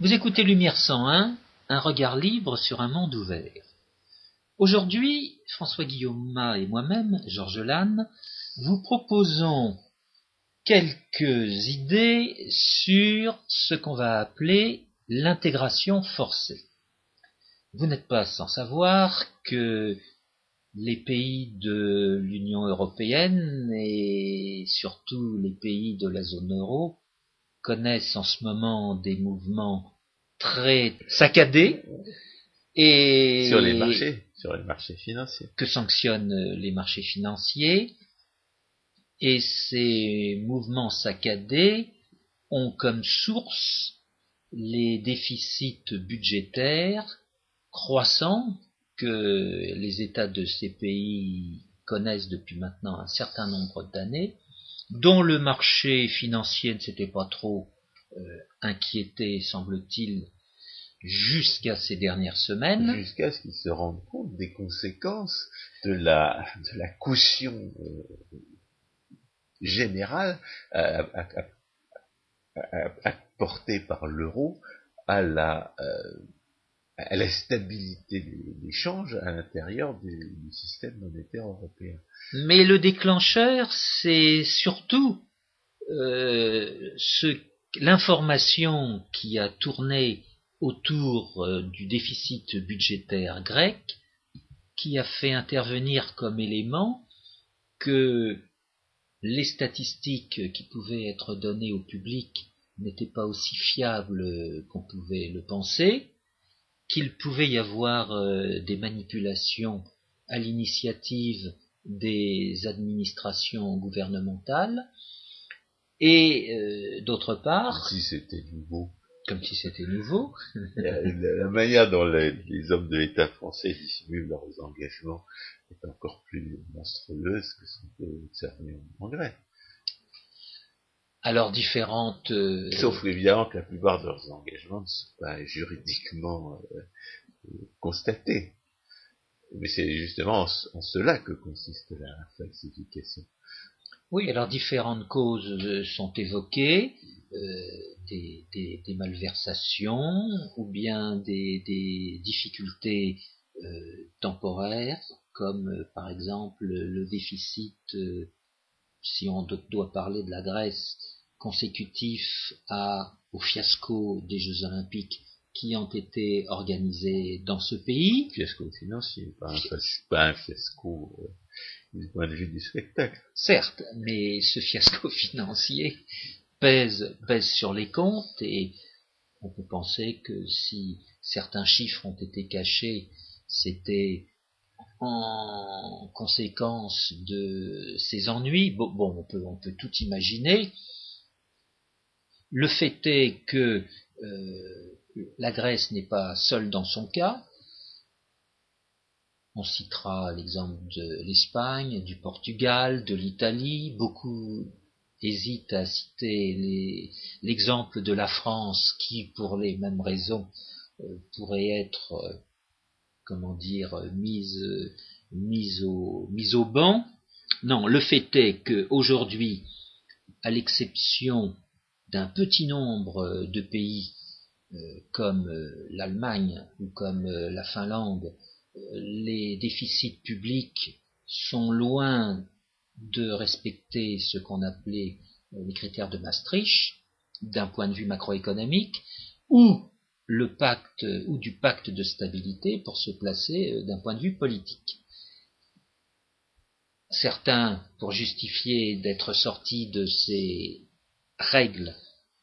Vous écoutez Lumière 101, un regard libre sur un monde ouvert. Aujourd'hui, François Guillaume et moi-même, Georges Lannes, vous proposons quelques idées sur ce qu'on va appeler l'intégration forcée. Vous n'êtes pas sans savoir que les pays de l'Union européenne et surtout les pays de la zone euro connaissent en ce moment des mouvements très saccadés et sur les marchés, sur les marchés financiers. Que sanctionnent les marchés financiers et ces mouvements saccadés ont comme source les déficits budgétaires croissants que les États de ces pays connaissent depuis maintenant un certain nombre d'années, dont le marché financier ne s'était pas trop euh, inquiété, semble-t-il, jusqu'à ces dernières semaines. Jusqu'à ce qu'ils se rendent compte des conséquences de la, de la caution euh, générale euh, apportée par l'euro à la à la stabilité des changes à l'intérieur du, système monétaire européen. Mais le déclencheur, c'est surtout euh, l'information qui a tourné autour euh, du déficit budgétaire grec, qui a fait intervenir comme élément que les statistiques qui pouvaient être données au public n'étaient pas aussi fiables qu'on pouvait le penser, qu'il pouvait y avoir euh, des manipulations à l'initiative des administrations gouvernementales, et euh, d'autre part... Comme si c'était nouveau. Comme si c'était nouveau. la, manière dont les, hommes de l'État français dissimulent leurs engagements est encore plus monstrueuse que ce qu'on peut observer en Grèce. Alors différentes. Euh, Sauf évidemment que la plupart de leurs engagements ne sont pas juridiquement euh, constatés. Mais c'est justement en, cela que consiste la falsification. Oui, alors différentes causes euh, sont évoquées, des, malversations ou bien des, difficultés temporaires, comme par exemple le déficit si on doit parler de la Grèce, consécutif à, au fiasco des Jeux Olympiques qui ont été organisés dans ce pays. Fiasco financier, pas un, pas un fiasco euh, du point de vue du spectacle. Certes, mais ce fiasco financier pèse, pèse sur les comptes et on peut penser que si certains chiffres ont été cachés, c'était en conséquence de ces ennuis. Bon, on, peut, on peut tout imaginer. Le fait est que euh, la Grèce n'est pas seule dans son cas. On citera l'exemple de l'Espagne, du Portugal, de l'Italie. Beaucoup hésitent à citer l'exemple de la France qui, pour les mêmes raisons, euh, pourrait être euh, comment dire, mise, mise, au, mise au banc. Non, le fait est qu'aujourd'hui, à l'exception d'un petit nombre de pays euh, comme euh, l'Allemagne ou comme euh, la Finlande, les déficits publics sont loin de respecter ce qu'on appelait les critères de Maastricht d'un point de vue macroéconomique, ou le pacte ou du pacte de stabilité pour se placer euh, d'un point de vue politique. Certains, pour justifier d'être sortis de ces règles,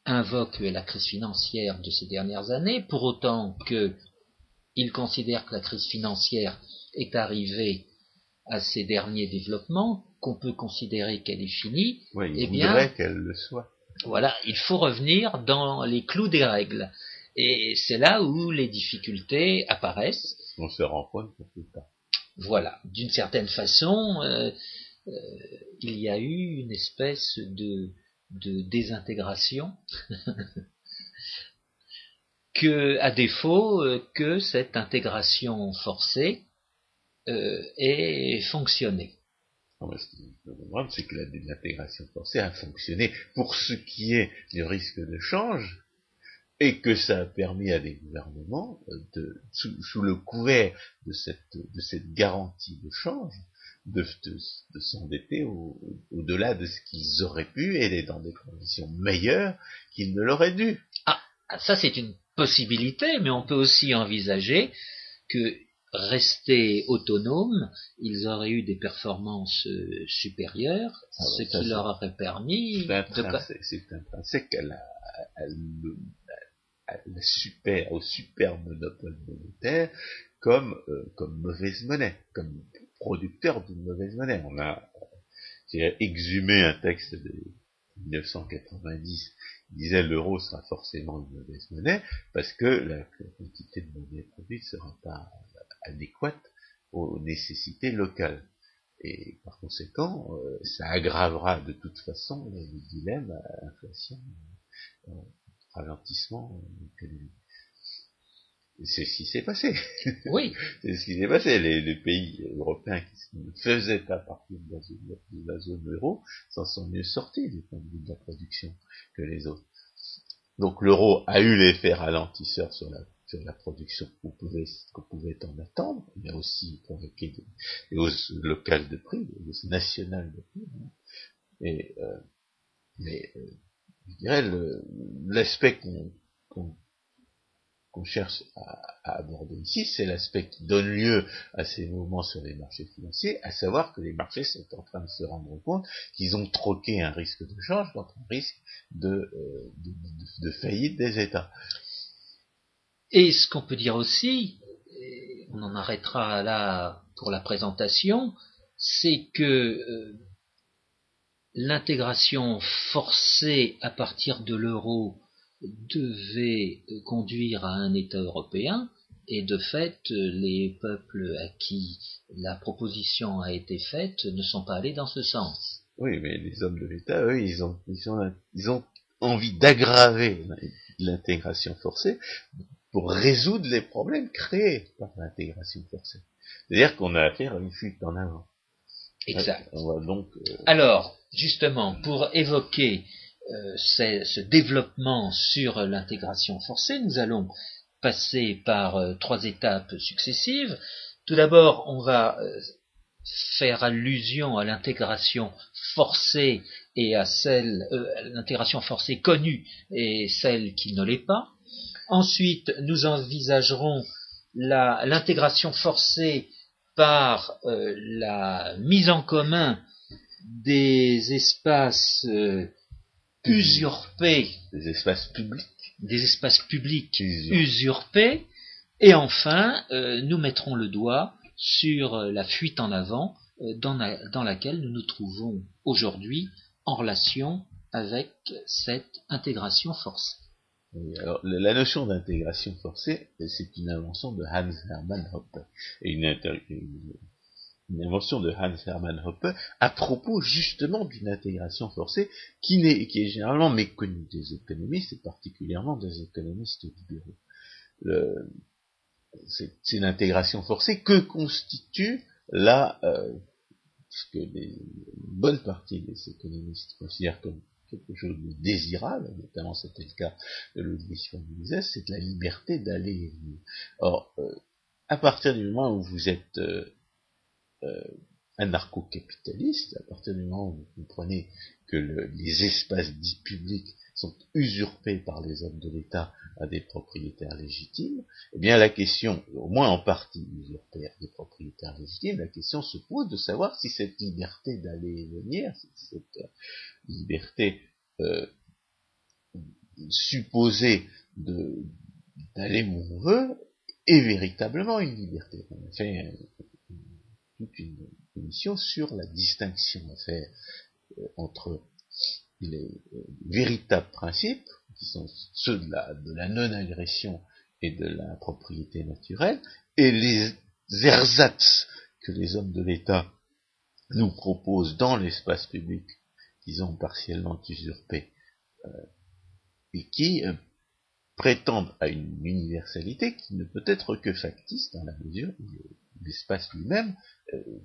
invoquent la crise financière de ces dernières années, pour autant qu'ils considèrent que la crise financière est arrivée à ces derniers développements, qu'on peut considérer qu'elle est finie. Oui, il eh bien, qu'elle le soit. Voilà, il faut revenir dans les clous des règles. Et c'est là où les difficultés apparaissent. On se rend compte pour plus tard. Voilà, d'une certaine façon, euh, euh, il y a eu une espèce de, de désintégration que, à défaut euh, que cette intégration forcée ait fonctionné. Le problème, c'est que l'intégration forcée a fonctionné pour ce qui est du risque de change, et que ça a permis à des gouvernements, de, sous, le couvert de cette, de cette garantie de change, de, de, s'endetter au-delà de ce qu'ils auraient pu et dans des conditions meilleures qu'ils ne l'auraient dû. Ah, ça c'est une possibilité, mais on peut aussi envisager que restés autonomes, ils auraient eu des performances euh, supérieures, ah ce qui leur aurait permis C'est intrinsèque à la, super, au super monopole monétaire comme, euh, comme mauvaise monnaie, comme producteur d'une mauvaise monnaie. On a exhumé un texte de 1990 qui disait l'euro sera forcément une mauvaise monnaie parce que la quantité de monnaie produite ne sera pas adéquate aux nécessités locales. Et par conséquent, euh, ça aggravera de toute façon le dilemme à inflation, euh, ralentissement économique. C'est ce qui s'est passé. Oui. c'est ce qui s'est passé. Les, pays européens qui ne faisaient pas partie de la, zone, euro s'en sont mieux sortis du point de vue de la production que les autres. Donc l'euro a eu l'effet ralentisseur sur la sur la production qu'on pouvait, qu'on pouvait en attendre, mais aussi provoqué des, hausses locales de prix, des hausses nationales de prix. Hein. Et, euh, mais euh, je dirais l'aspect qu'on cherche à, aborder ici, c'est l'aspect qui donne lieu à ces mouvements sur les marchés financiers, à savoir que les marchés sont en train de se rendre compte qu'ils ont troqué un risque de change contre un risque de, euh, faillite des États. Et ce qu'on peut dire aussi, on en arrêtera là pour la présentation, c'est que euh, l'intégration forcée à partir de l'euro devait conduire à un État européen, et de fait, les peuples à qui la proposition a été faite ne sont pas allés dans ce sens. Oui, mais les hommes de l'État, eux, ils ont, ils ont envie d'aggraver l'intégration forcée pour résoudre les problèmes créés par l'intégration forcée. C'est-à-dire qu'on a affaire à une fuite en avant. Exact. donc, euh, Alors, justement, pour évoquer euh, ce développement sur l'intégration forcée, nous allons passer par euh, trois étapes successives. Tout d'abord, on va faire allusion à l'intégration forcée et à celle, l'intégration forcée connue et celle qui ne l'est pas. Ensuite, nous envisagerons l'intégration forcée par euh, la mise en commun des espaces euh, usurpés, des espaces publics, des espaces publics usurpés, et enfin, euh, nous mettrons le doigt sur la fuite en avant dans laquelle nous nous trouvons aujourd'hui en relation avec cette intégration forcée alors, la notion d'intégration forcée, c'est une invention de Hans Hermann Hoppe. Une, invention de Hans Hermann Hoppe à propos justement d'une intégration forcée qui, est, qui est généralement méconnue des économistes et particulièrement des économistes libéraux. C'est l'intégration forcée que constitue la, euh, ce que une bonne partie des économistes considèrent comme quelque chose de désirable, notamment c'était le cas de Ludwig von Mises, c'est la liberté d'aller et venir. Or, euh, à partir du moment où vous êtes euh, euh, anarcho-capitaliste, à partir du moment où vous comprenez que les espaces dits publics sont usurpés par les hommes de l'État à des propriétaires légitimes, eh bien la question, au moins en partie usurpée à des propriétaires légitimes, la question se pose de savoir si cette liberté d'aller et venir, cette liberté euh, supposée d'aller où on veut, est véritablement une liberté. On a fait toute une émission sur la distinction à faire euh, entre les euh, véritables principes, qui sont ceux de la, de la non-agression et de la propriété naturelle, et les ersatz que les hommes de l'État nous proposent dans l'espace public qu'ils ont partiellement usurpé, euh, et qui euh, prétendent à une universalité qui ne peut être que factice dans la mesure où l'espace lui-même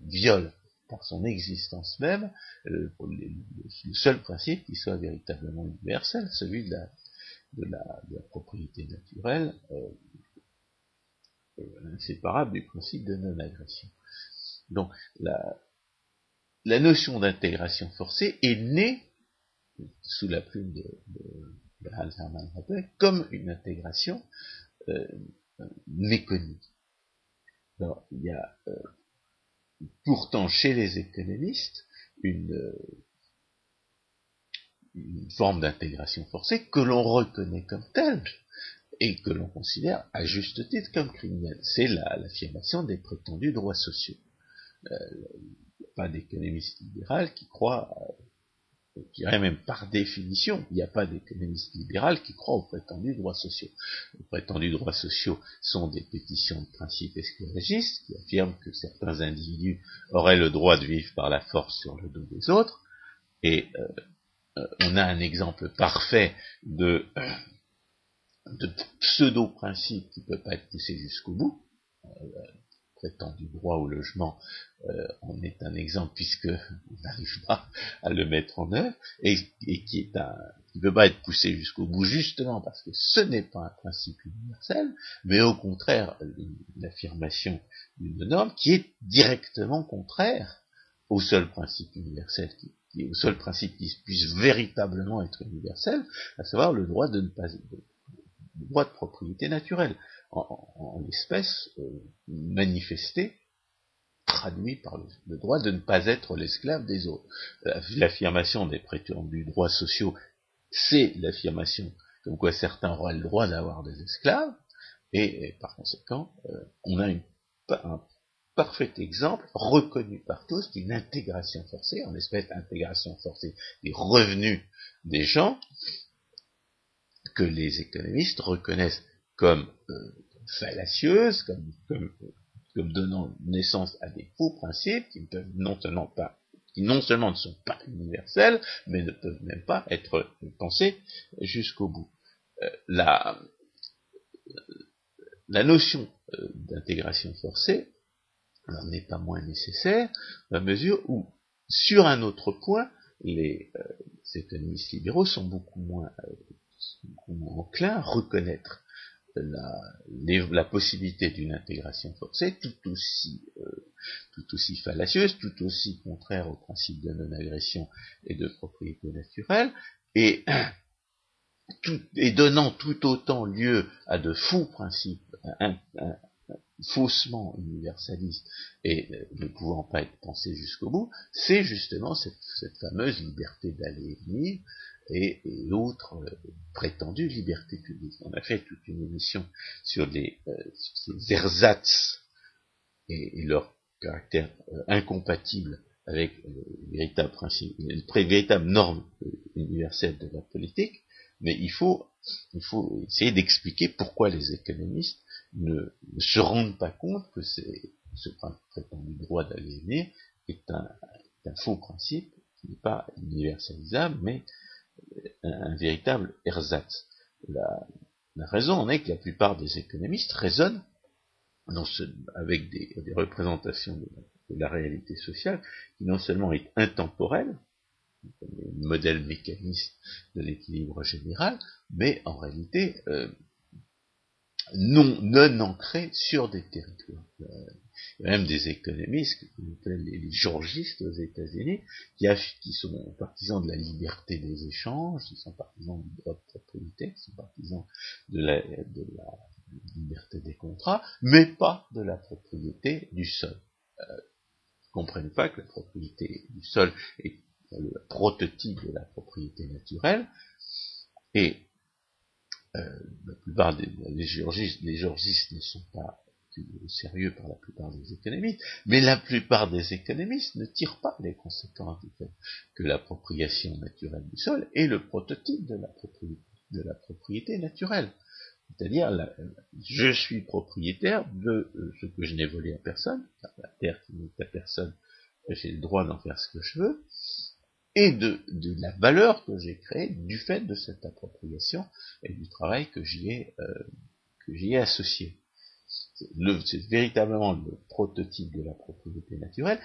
viole par son existence même, euh, le, seul principe qui soit véritablement universel, celui de la, de la, propriété naturelle inséparable du principe de non-agression. Donc la, la notion d'intégration forcée est née sous la plume de, de, Hans Hermann Hoppe comme une intégration euh, méconnue. Alors, il y a euh, pourtant chez les économistes une, une forme d'intégration forcée que l'on reconnaît comme telle et que l'on considère à juste titre comme criminelle. C'est l'affirmation des prétendus droits sociaux. Euh, pas d'économiste libéral qui croit, euh, je dirais même par définition, il n'y a pas d'économiste libéral qui croit aux prétendus droits sociaux. Les prétendus droits sociaux sont des pétitions de principe esclavagistes qui affirment que certains individus auraient le droit de vivre par la force sur le dos des autres, et euh, euh, on a un exemple parfait de, de pseudo-principe qui ne peut pas être poussé jusqu'au bout prétendu droit au logement euh, en est un exemple puisque on n'arrive pas à le mettre en œuvre et, qui ne peut pas être poussé jusqu'au bout justement parce que ce n'est pas un principe universel, mais au contraire l'affirmation d'une norme qui est directement contraire au seul principe universel qui, au seul principe qui puisse véritablement être universel, à savoir le droit de ne pas le droit de propriété naturelle en, l'espèce euh, manifesté, traduit par le, droit de ne pas être l'esclave des autres. L'affirmation des prétendus droits sociaux, c'est l'affirmation comme quoi certains auraient le droit d'avoir des esclaves, et, par conséquent, euh, on a un parfait exemple, reconnu par tous, d'une intégration forcée, en espèce d'intégration forcée des revenus des gens, que les économistes reconnaissent comme euh, fallacieuse, comme, donnant naissance à des faux principes qui ne peuvent non seulement pas qui non seulement ne sont pas universels, mais ne peuvent même pas être pensés jusqu'au bout. Euh, la, la notion euh, d'intégration forcée n'en est pas moins nécessaire, à mesure où, sur un autre point, les, économistes libéraux sont beaucoup moins, beaucoup moins enclins à reconnaître la, possibilité d'une intégration forcée tout aussi, euh, tout aussi fallacieuse, tout aussi contraire au principe de non-agression et de propriété naturelle, et, et donnant tout autant lieu à de faux principes, faussement universalistes et ne pouvant pas être pensés jusqu'au bout, c'est justement cette, cette, fameuse liberté d'aller et venir et, l'autre euh, prétendue liberté publique. On a fait toute une émission sur, les, euh, ces ersatz et, leur caractère euh, incompatible avec les véritables principes, les véritables normes universelles de la politique, mais il faut, il faut essayer d'expliquer pourquoi les économistes ne, se rendent pas compte que ce prétendu droit d'aliéner est un, est un faux principe qui n'est pas universalisable, mais un, véritable ersatz. La, raison en est que la plupart des économistes raisonnent avec des, représentations de la, réalité sociale qui non seulement est intemporelle, comme le modèle mécaniste de l'équilibre général, mais en réalité euh, non, non ancré sur des territoires. Euh, il y a même des économistes, les, georgistes aux États-Unis, qui, sont partisans de la liberté des échanges, qui sont partisans du droit de propriété, qui sont partisans de la, liberté des contrats, mais pas de la propriété du sol. Euh, ils ne comprennent pas que la propriété du sol est le prototype de la propriété naturelle, et euh, la plupart des les géorgistes, les géorgistes ne sont pas sérieux par la plupart des économistes, mais la plupart des économistes ne tirent pas les conséquences du fait que l'appropriation naturelle du sol est le prototype de la propriété, naturelle. C'est-à-dire, je suis propriétaire de euh, ce que je n'ai volé à personne, car la terre qui n'est à personne, j'ai le droit d'en faire ce que je veux, et de, la valeur que j'ai créée du fait de cette appropriation et du travail que j'y ai, euh, que j'y ai associé. C'est véritablement le prototype de la propriété naturelle,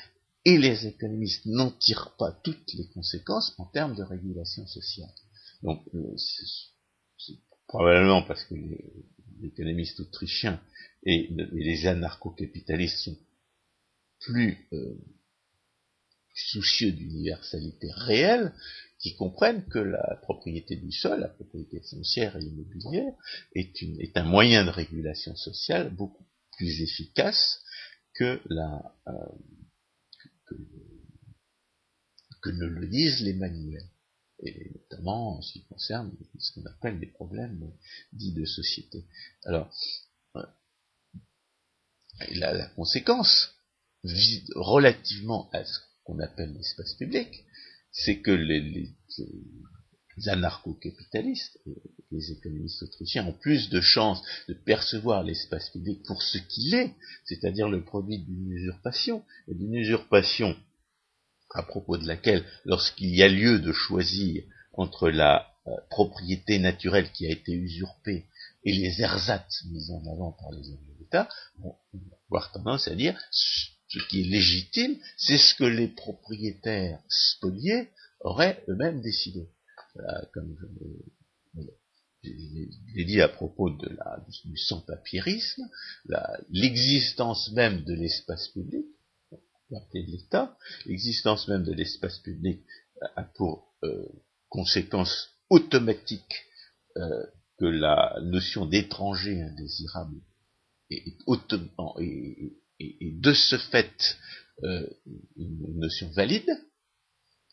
et les économistes n'en tirent pas toutes les conséquences en termes de régulation sociale. Donc, euh, probablement parce que l'économiste autrichien et, les anarcho-capitalistes sont plus euh, soucieux d'universalité réelle, qui comprennent que la propriété du sol, la propriété foncière et immobilière, est, une, est un moyen de régulation sociale beaucoup plus efficace que, la, euh, que, ne le disent les manuels, et notamment en ce qui concerne ce qu'on appelle les problèmes dits de société. Alors, euh, la, la conséquence, relativement à ce qu'on appelle l'espace public, c'est que les, anarcho-capitalistes, les économistes autrichiens, ont plus de chances de percevoir l'espace public pour ce qu'il est, c'est-à-dire le produit d'une usurpation, et d'une usurpation à propos de laquelle, lorsqu'il y a lieu de choisir entre la euh, propriété naturelle qui a été usurpée et les ersatz mis en avant par les hommes de l'État, on va avoir tendance à dire ce qui est légitime, c'est ce que les propriétaires spoliés auraient eux-mêmes décidé. comme je l'ai dit à propos de la, du sans-papierisme, l'existence même de l'espace public, l'existence même de l'espace public a pour euh, conséquence automatique euh, que la notion d'étranger indésirable est, est, et, de ce fait euh, une notion valide,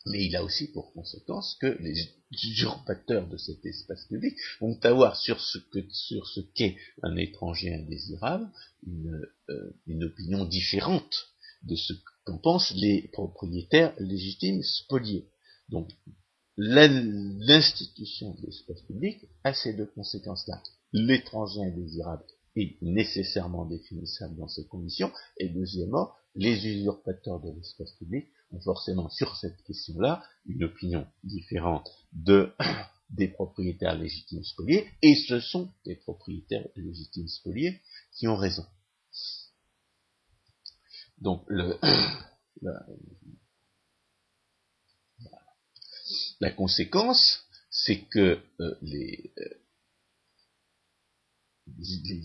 mais il a aussi pour conséquence que les usurpateurs de cet espace public vont avoir sur ce que sur ce qu'est un étranger indésirable une, euh, une opinion différente de ce qu'en pensent les propriétaires légitimes spoliés. Donc l'institution de l'espace public a ces deux conséquences-là. L'étranger indésirable est nécessairement définissable dans ces conditions, et deuxièmement, les usurpateurs de l'espace public ont forcément sur cette question-là une opinion différente de, des propriétaires légitimes spoliés, et ce sont les propriétaires légitimes spoliés qui ont raison. Donc le, la, conséquence, c'est que euh, les, euh, les,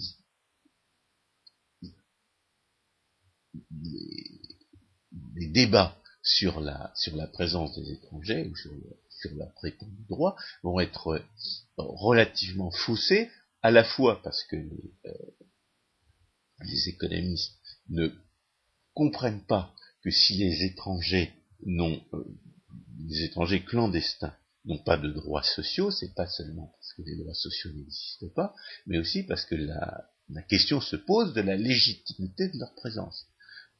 débats sur la, sur la présence des étrangers ou sur, sur leur prétendu droit vont être euh, relativement faussés, à la fois parce que les, euh, économistes ne comprennent pas que si les étrangers n'ont euh, les étrangers clandestins n'ont pas de droits sociaux, c'est pas seulement parce que les droits sociaux n'existent pas, mais aussi parce que la, la, question se pose de la légitimité de leur présence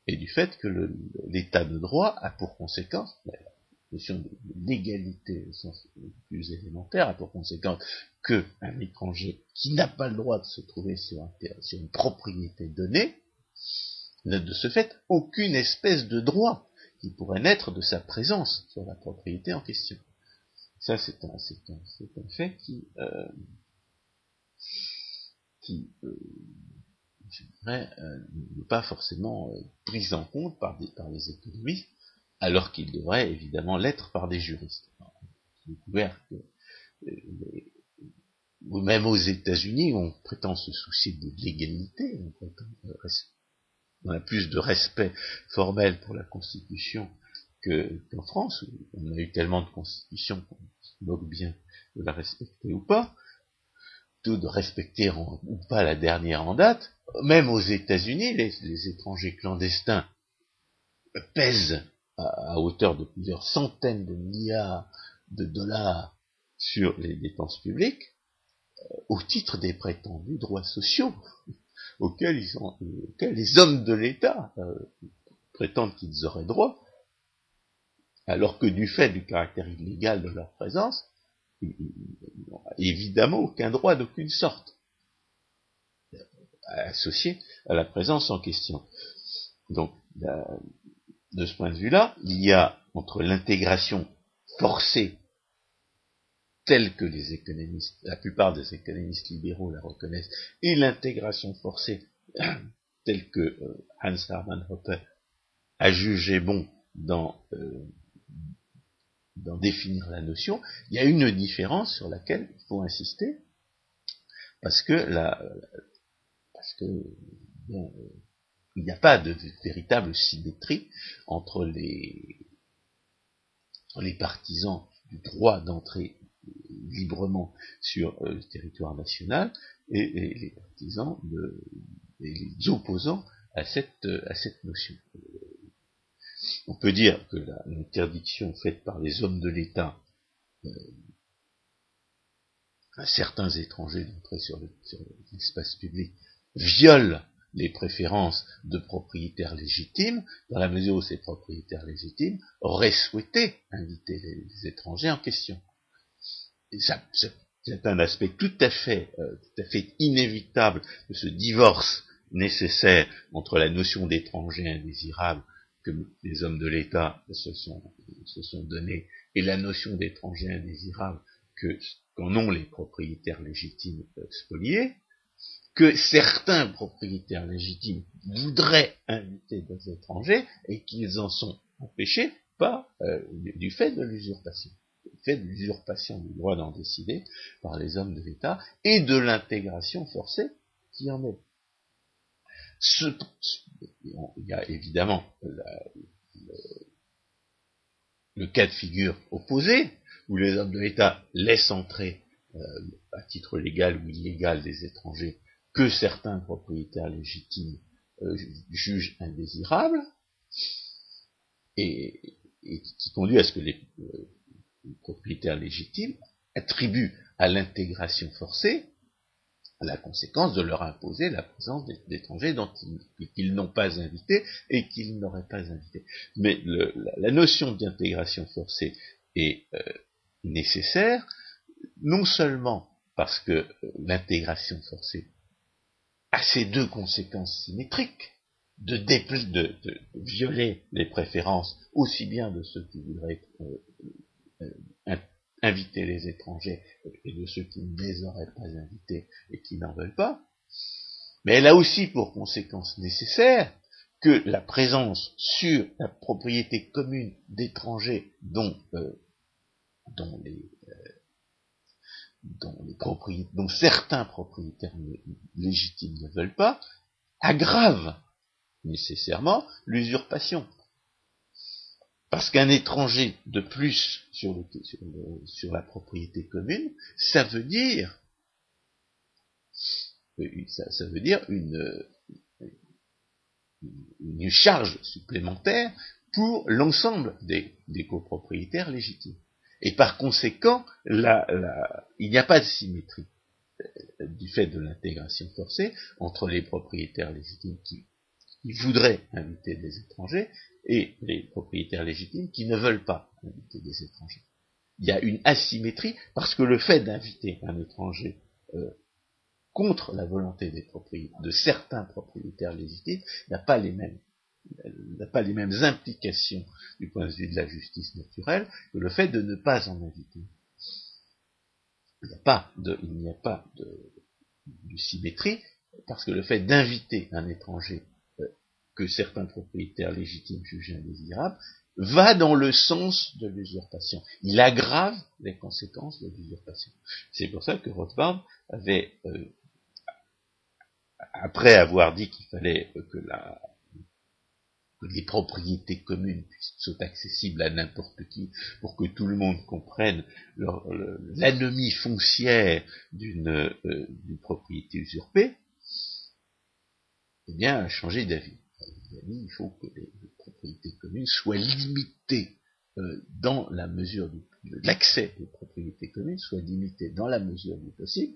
et du fait que l'état de droit a pour conséquence, la notion de l'égalité au sens plus élémentaire a pour conséquence que un étranger qui n'a pas le droit de se trouver sur, un, sur une propriété donnée n'a de ce fait aucune espèce de droit qui pourrait naître de sa présence sur la propriété en question. Ça, c'est un, un fait qui, euh, qui euh, je dirais, euh, pas forcément euh, pris en compte par, des, par les économistes, alors qu'il devrait évidemment l'être par des juristes. J'ai découvert que euh, même aux États-Unis, on prétend se soucier de l'égalité, on, on, a plus de respect formel pour la Constitution qu'en France, où on a eu tellement de constitutions qu'on se moque bien de la respecter ou pas, de respecter ou pas la dernière en date, même aux États-Unis, les, étrangers clandestins pèsent à, hauteur de plusieurs centaines de milliards de dollars sur les dépenses publiques euh, au titre des prétendus droits sociaux auxquels, les hommes de l'État euh, prétendent qu'ils auraient droit, alors que du fait du caractère illégal de leur présence, évidemment aucun droit d'aucune sorte associé à la présence en question. Donc, de ce point de vue-là, il y a entre l'intégration forcée telle que les économistes, la plupart des économistes libéraux la reconnaissent, et l'intégration forcée telle que euh, Hans Hermann Hoppe a jugé bon dans euh, d'en définir la notion, il y a une différence sur laquelle il faut insister, parce que la, parce que il n'y a pas de, véritable symétrie entre les, partisans du droit d'entrer librement sur euh, le territoire national et, les partisans les opposants à cette notion. On peut dire que l'interdiction faite par les hommes de l'État euh, à certains étrangers d'entrer sur l'espace public viole les préférences de propriétaires légitimes, dans la mesure où ces propriétaires légitimes auraient souhaité inviter les, étrangers en question. c'est un aspect tout à fait, euh, tout à fait inévitable de ce divorce nécessaire entre la notion d'étranger indésirable les hommes de l'État se sont, donnés et la notion d'étranger indésirable que qu'en ont les propriétaires légitimes spoliés, que certains propriétaires légitimes voudraient inviter des étrangers et qu'ils en sont empêchés euh, du fait de l'usurpation, du fait de l'usurpation du droit d'en décider par les hommes de l'État et de l'intégration forcée qui en est. il y a évidemment le, cas de figure opposé, où les hommes de l'État laissent entrer euh, à titre légal ou illégal des étrangers que certains propriétaires légitimes euh, jugent indésirables, et, qui conduit à ce que les, euh, propriétaires légitimes attribuent à l'intégration forcée la conséquence de leur imposer la présence d'étrangers dont ils, n'ont pas invité et qu'ils n'auraient pas invité. Mais la, notion d'intégration forcée est euh, nécessaire, non seulement parce que l'intégration forcée a ces deux conséquences symétriques, de, de, violer les préférences aussi bien de ceux qui voudraient euh, euh, inviter les étrangers et de ceux qui ne les auraient pas invités et qui n'en veulent pas, mais elle a aussi pour conséquence nécessaire que la présence sur la propriété commune d'étrangers dont, euh, dont les, dont, les dont certains propriétaires légitimes ne veulent pas, aggrave nécessairement l'usurpation. Parce qu'un étranger de plus sur, sur, la propriété commune, ça veut dire, euh, ça, veut dire une, une charge supplémentaire pour l'ensemble des copropriétaires légitimes. Et par conséquent, il n'y a pas de symétrie euh, du fait de l'intégration forcée entre les propriétaires légitimes qui, voudraient inviter des étrangers et les propriétaires légitimes qui ne veulent pas inviter des étrangers. Il y a une asymétrie parce que le fait d'inviter un étranger euh, contre la volonté des de certains propriétaires légitimes n'a pas les mêmes n'a pas les mêmes implications du point de vue de la justice naturelle que le fait de ne pas en inviter. Il n'y a pas de, symétrie, parce que le fait d'inviter un étranger que certains propriétaires légitimes jugent indésirable va dans le sens de l'usurpation. Il aggrave les conséquences de l'usurpation. C'est pour ça que Rothbard avait, euh, après avoir dit qu'il fallait que les propriétés communes soient accessibles à n'importe qui, pour que tout le monde comprenne l'anomie foncière d'une euh, propriété usurpée, eh bien, a changé d'avis. Il faut que les, propriétés communes soient limitées euh, dans la mesure du l'accès aux propriétés communes soit limité dans la mesure du possible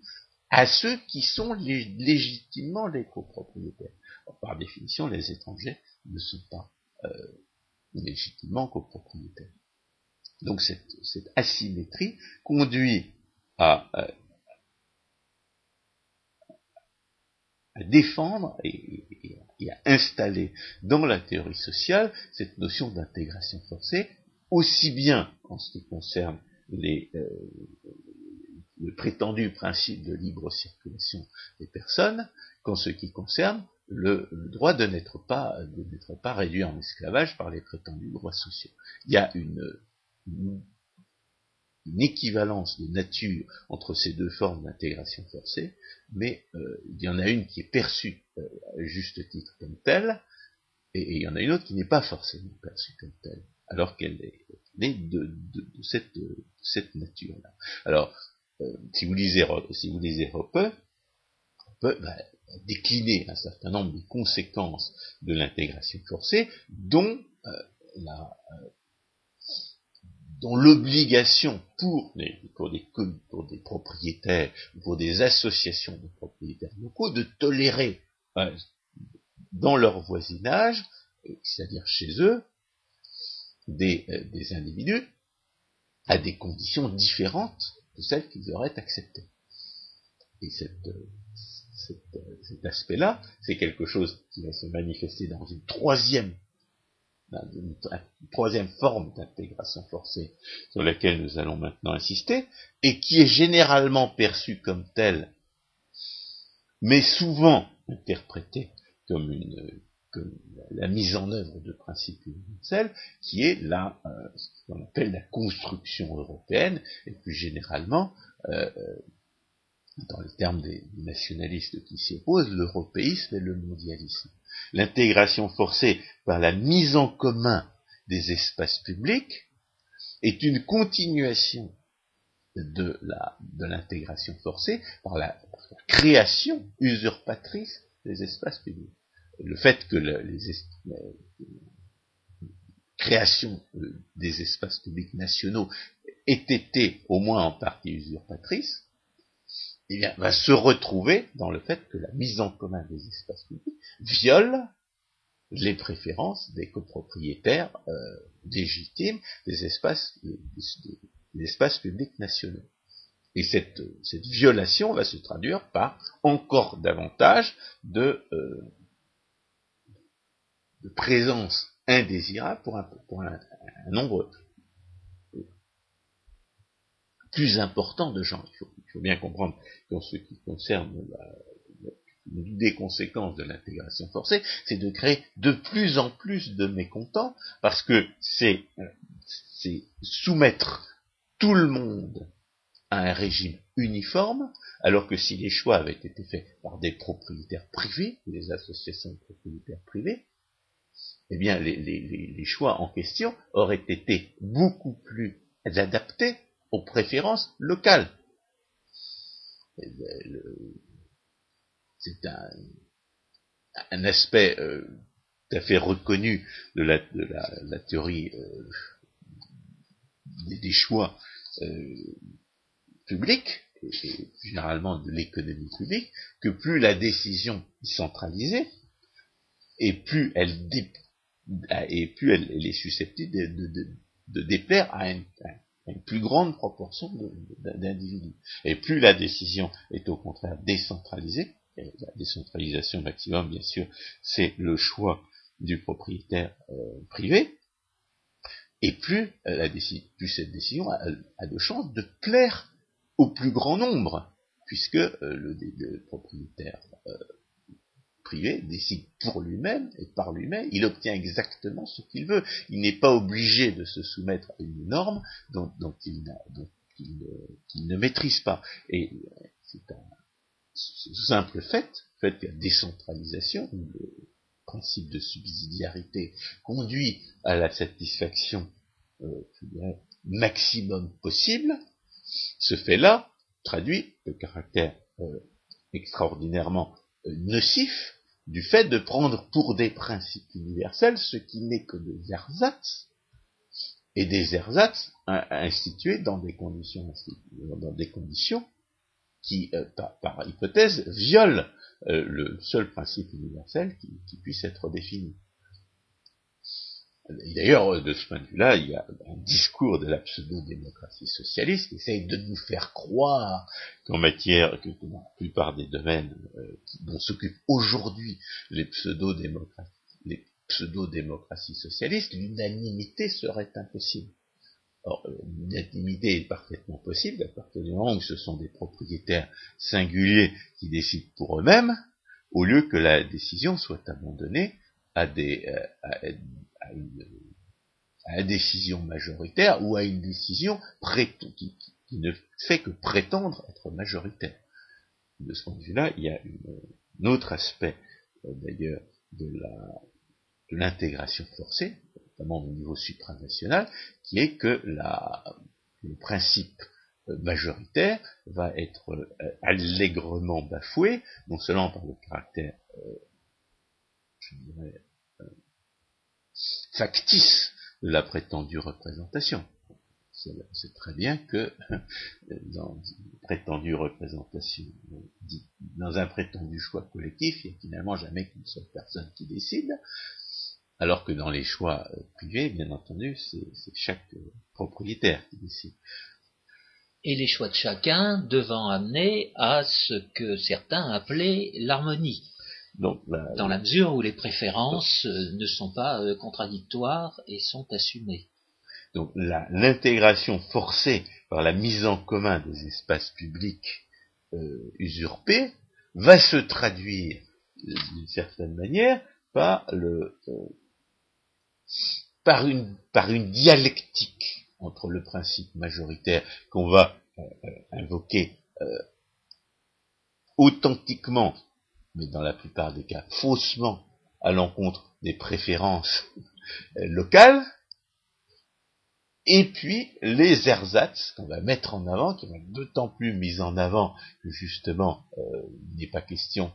à ceux qui sont légitimement les copropriétaires. par définition, les étrangers ne sont pas euh, légitimement copropriétaires. Donc cette, asymétrie conduit à, euh, à défendre et, à installer dans la théorie sociale cette notion d'intégration forcée, aussi bien en ce qui concerne les, euh, le prétendu principe de libre circulation des personnes qu'en ce qui concerne le, droit de n'être pas, pas réduit en esclavage par les prétendus droits sociaux. Il y a une équivalence de nature entre ces deux formes d'intégration forcée, mais euh, il y en a une qui est perçue euh, à juste titre comme telle, et, il y en a une autre qui n'est pas forcément perçue comme telle, alors qu'elle est, de, cette, nature-là. Alors, euh, si vous lisez si vous lisez Hoppe, peut bah, décliner un certain nombre de conséquences de l'intégration forcée, dont la dont l'obligation pour, pour, des, pour des propriétaires, pour des associations de propriétaires locaux, de tolérer hein, dans leur voisinage, c'est-à-dire chez eux, des, euh, des, individus à des conditions différentes de celles qu'ils auraient acceptées. Et euh, euh, cet aspect-là, c'est quelque chose qui va se manifester dans une troisième une, troisième forme d'intégration forcée sur laquelle nous allons maintenant insister, et qui est généralement perçue comme telle, mais souvent interprétée comme, une, la mise en œuvre de principes universels, qui est la, euh, ce qu'on appelle la construction européenne, et plus généralement, euh, euh, dans les termes des nationalistes qui s'y opposent, l'européisme et le mondialisme l'intégration forcée par la mise en commun des espaces publics est une continuation de l'intégration forcée par la, création usurpatrice des espaces publics. Le fait que les, création euh, des espaces publics nationaux ait été au moins en partie usurpatrice, va se retrouver dans le fait que la mise en commun des espaces publics viole les préférences des copropriétaires euh, légitimes des espaces, des, espaces publics nationaux. Et cette, violation va se traduire par encore davantage de, euh, présence indésirable pour un, nombre plus important de gens. Faut bien comprendre qu'en ce qui concerne l'une des conséquences de l'intégration forcée, c'est de créer de plus en plus de mécontents, parce que c'est soumettre tout le monde à un régime uniforme, alors que si les choix avaient été faits par des propriétaires privés, des associations de propriétaires privés, eh bien les choix en question auraient été beaucoup plus adaptés aux préférences locales. C'est un, aspect euh, tout à fait reconnu de la, de la, théorie euh, des, choix euh, publics, et, généralement de l'économie publique, que plus la décision est centralisée, et plus elle, et plus elle, est susceptible de, déplaire à un, une plus grande proportion d'individus. Et plus la décision est au contraire décentralisée, et la décentralisation maximum, bien sûr, c'est le choix du propriétaire euh, privé, et plus, euh, la plus cette décision a, de chances de plaire au plus grand nombre, puisque euh, le, le, propriétaire privé décide pour lui-même et par lui-même, il obtient exactement ce qu'il veut. Il n'est pas obligé de se soumettre à une norme dont, il, ne, maîtrise pas. Et c'est un simple fait, le fait que la décentralisation, le principe de subsidiarité, conduit à la satisfaction euh, maximum possible, ce fait-là traduit le caractère euh, extraordinairement euh, nocif du fait de prendre pour des principes universels ce qui n'est que des ersatz, et des ersatz institués dans des conditions, dans des conditions qui, euh, par, hypothèse, violent euh, le seul principe universel qui puisse être défini. D'ailleurs, de ce point de vue-là, il y a un discours de la pseudo-démocratie socialiste qui essaye de nous faire croire qu'en matière, que, dans la plupart des domaines euh, dont s'occupent aujourd'hui les pseudo-démocraties, pseudo-démocraties socialistes, l'unanimité serait impossible. Or, euh, l'unanimité est parfaitement possible à partir du moment où ce sont des propriétaires singuliers qui décident pour eux-mêmes, au lieu que la décision soit abandonnée à des, euh, à, à la décision majoritaire ou à une décision qui, qui, ne fait que prétendre être majoritaire. De ce point de vue-là, il y a un autre aspect euh, d'ailleurs de l'intégration forcée, notamment au niveau supranational, qui est que la, le principe euh, majoritaire va être euh, allègrement bafoué, non seulement par le caractère, je dirais, factice de la prétendue représentation. C'est très bien que dans une prétendue représentation, dans un prétendu choix collectif, il n'y a finalement jamais qu'une seule personne qui décide, alors que dans les choix euh, privés, bien entendu, c'est chaque euh, propriétaire qui décide. Et les choix de chacun devant amener à ce que certains appelaient l'harmonie. Donc, dans la mesure où les préférences euh, ne sont pas euh, contradictoires et sont assumées. Donc l'intégration forcée par la mise en commun des espaces publics euh, usurpés va se traduire d'une certaine manière par le par une par une dialectique entre le principe majoritaire qu'on va invoquer authentiquement mais dans la plupart des cas faussement à l'encontre des préférences euh, locales, et puis les ersatz qu'on va mettre en avant, qui vont être d'autant plus mis en avant que justement euh, il n'est pas question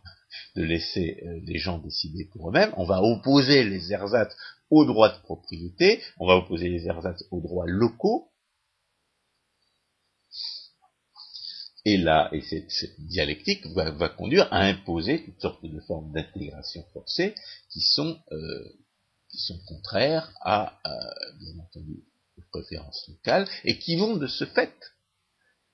de laisser euh, les gens décider pour eux-mêmes. On va opposer les ersatz aux droits de propriété, on va opposer les ersatz aux droits locaux, Et là, et cette, dialectique va, conduire à imposer toutes sortes de formes d'intégration forcée qui sont, euh, qui sont contraires à, bien entendu, aux préférences locales et qui vont de ce fait,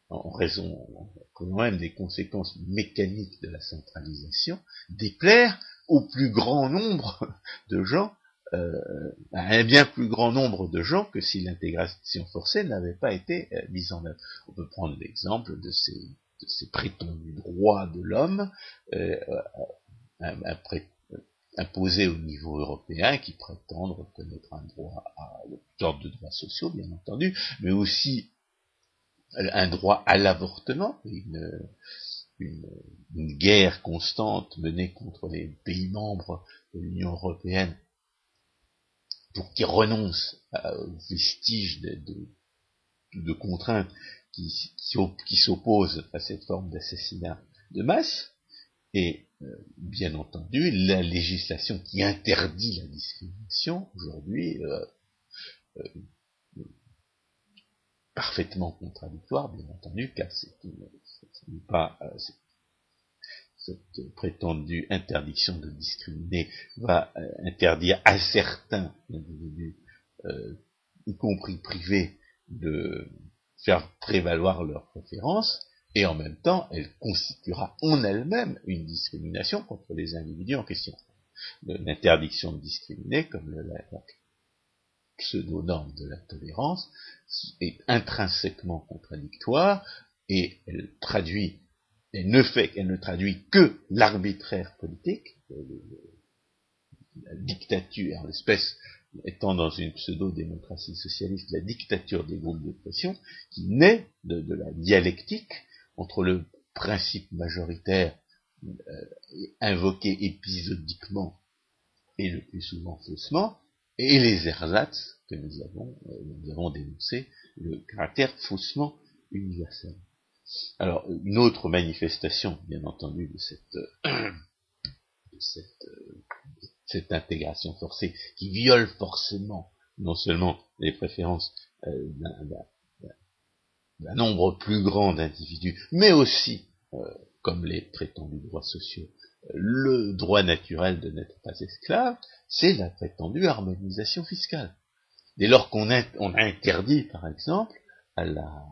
en raison quand même des conséquences mécaniques de la centralisation, déplaire au plus grand nombre de gens euh, un bien plus grand nombre de gens que si l'intégration forcée n'avait pas été euh, mise en œuvre. On peut prendre l'exemple de ces, de ces prétendus droits de l'homme euh, imposés au niveau européen qui prétendent reconnaître un droit à sortes de droits sociaux, bien entendu, mais aussi un droit à l'avortement, une, une, une, guerre constante menée contre les pays membres de l'Union européenne pour qu'ils renoncent aux vestiges de, contraintes qui, s'opposent à cette forme d'assassinat de masse, et euh, bien entendu la législation qui interdit la discrimination aujourd'hui euh, euh, parfaitement contradictoire, bien entendu, car c'est pas cette prétendue interdiction de discriminer va euh, interdire à certains individus, euh, y compris privés, de faire prévaloir leurs préférences, et en même temps, elle constituera en elle-même une discrimination contre les individus en question. L'interdiction de discriminer, comme le, la, pseudo-norme de la tolérance, est intrinsèquement contradictoire, et elle traduit elle ne fait qu'elle ne traduit que l'arbitraire politique, la dictature, l'espèce étant dans une pseudo-démocratie socialiste, la dictature des groupes de pression, qui naît de, la dialectique entre le principe majoritaire euh, invoqué épisodiquement et le plus souvent faussement, et les ersatz que nous avons, euh, nous avons dénoncé, le caractère faussement universel. Alors, une autre manifestation, bien entendu, de cette, intégration forcée, qui viole forcément non seulement les préférences euh, d'un nombre plus grand d'individus, mais aussi, euh, comme les prétendus droits sociaux, le droit naturel de n'être pas esclave, c'est la prétendue harmonisation fiscale. Dès lors qu'on interdit, par exemple, à la,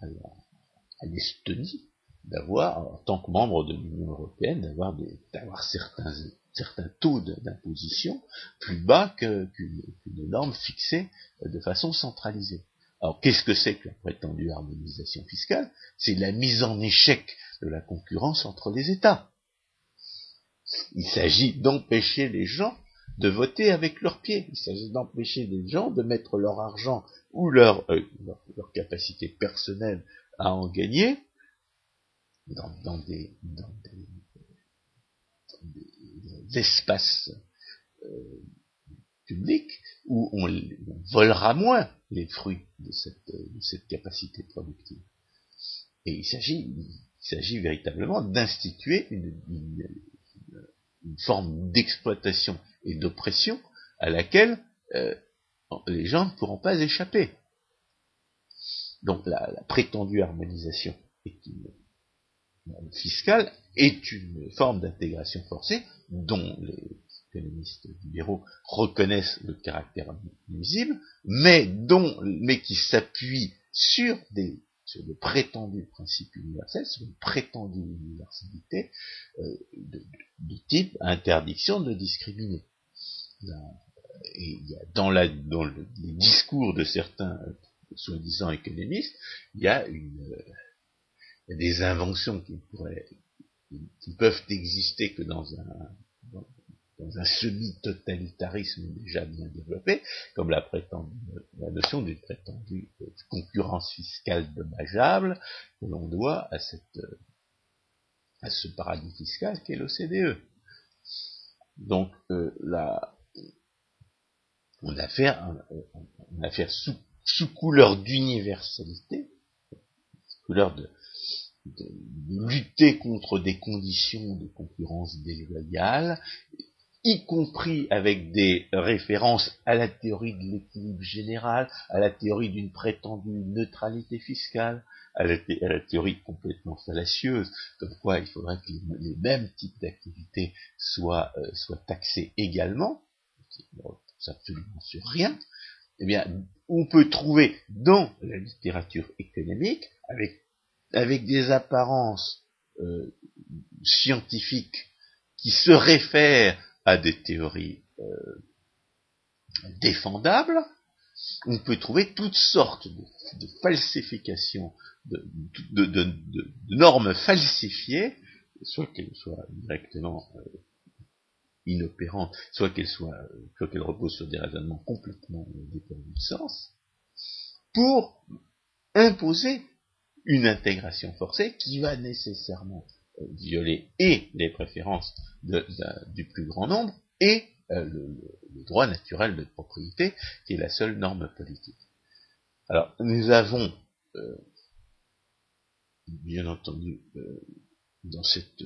à l'Estonie d'avoir, en tant que membre de l'Union européenne, d'avoir, d'avoir certains, certains taux d'imposition plus bas qu'une norme fixée de façon centralisée. Alors qu'est-ce que c'est que la prétendue harmonisation fiscale? C'est la mise en échec de la concurrence entre les États. Il s'agit d'empêcher les gens de voter avec leurs pieds. Il s'agit d'empêcher des gens de mettre leur argent ou leur, euh, leur, capacité personnelle à en gagner dans, des, dans des, espaces euh, publics où on, volera moins les fruits de cette, de cette capacité productive. Et il s'agit, il s'agit véritablement d'instituer une, une forme d'exploitation et d'oppression à laquelle euh, les gens ne pourront pas échapper. Donc la, prétendue harmonisation fiscale est une forme d'intégration forcée dont les économistes libéraux reconnaissent le caractère nuisible, mais dont, mais qui s'appuie sur des sur le prétendu principe universel, sur une prétendue universalité euh, de, type interdiction de discriminer. Et il y a dans, la, le, les discours de certains euh, soi-disant économistes, il y a une, euh, des inventions qui pourraient qui peuvent exister que dans un, semi-totalitarisme déjà bien développé, comme la, la notion d'une prétendue euh, concurrence fiscale dommageable que l'on doit à, cette, à ce paradis fiscal qu'est l'OCDE. Donc euh, là, on a affaire, affaire sous, sous couleur d'universalité, couleur de, de, lutter contre des conditions de concurrence déloyale, y compris avec des références à la théorie de l'équilibre général, à la théorie d'une prétendue neutralité fiscale, à la, théorie complètement fallacieuse, comme quoi il faudrait que les, mêmes types d'activités soient, euh, soient taxés également, absolument sur rien, eh bien, on peut trouver dans la littérature économique, avec, des apparences euh, scientifiques qui se réfèrent à des théories euh, défendables, on peut trouver toutes sortes de, falsifications, de, normes falsifiées, soit qu'elles soient directement euh, inopérantes, soit qu'elles soient, soit qu'elles reposent sur des raisonnements complètement dépourvus de sens, pour imposer une intégration forcée qui va nécessairement violer et les préférences du plus grand nombre et euh, le, droit naturel de propriété, qui est la seule norme politique. Alors, nous avons, euh, bien entendu, euh, dans cette,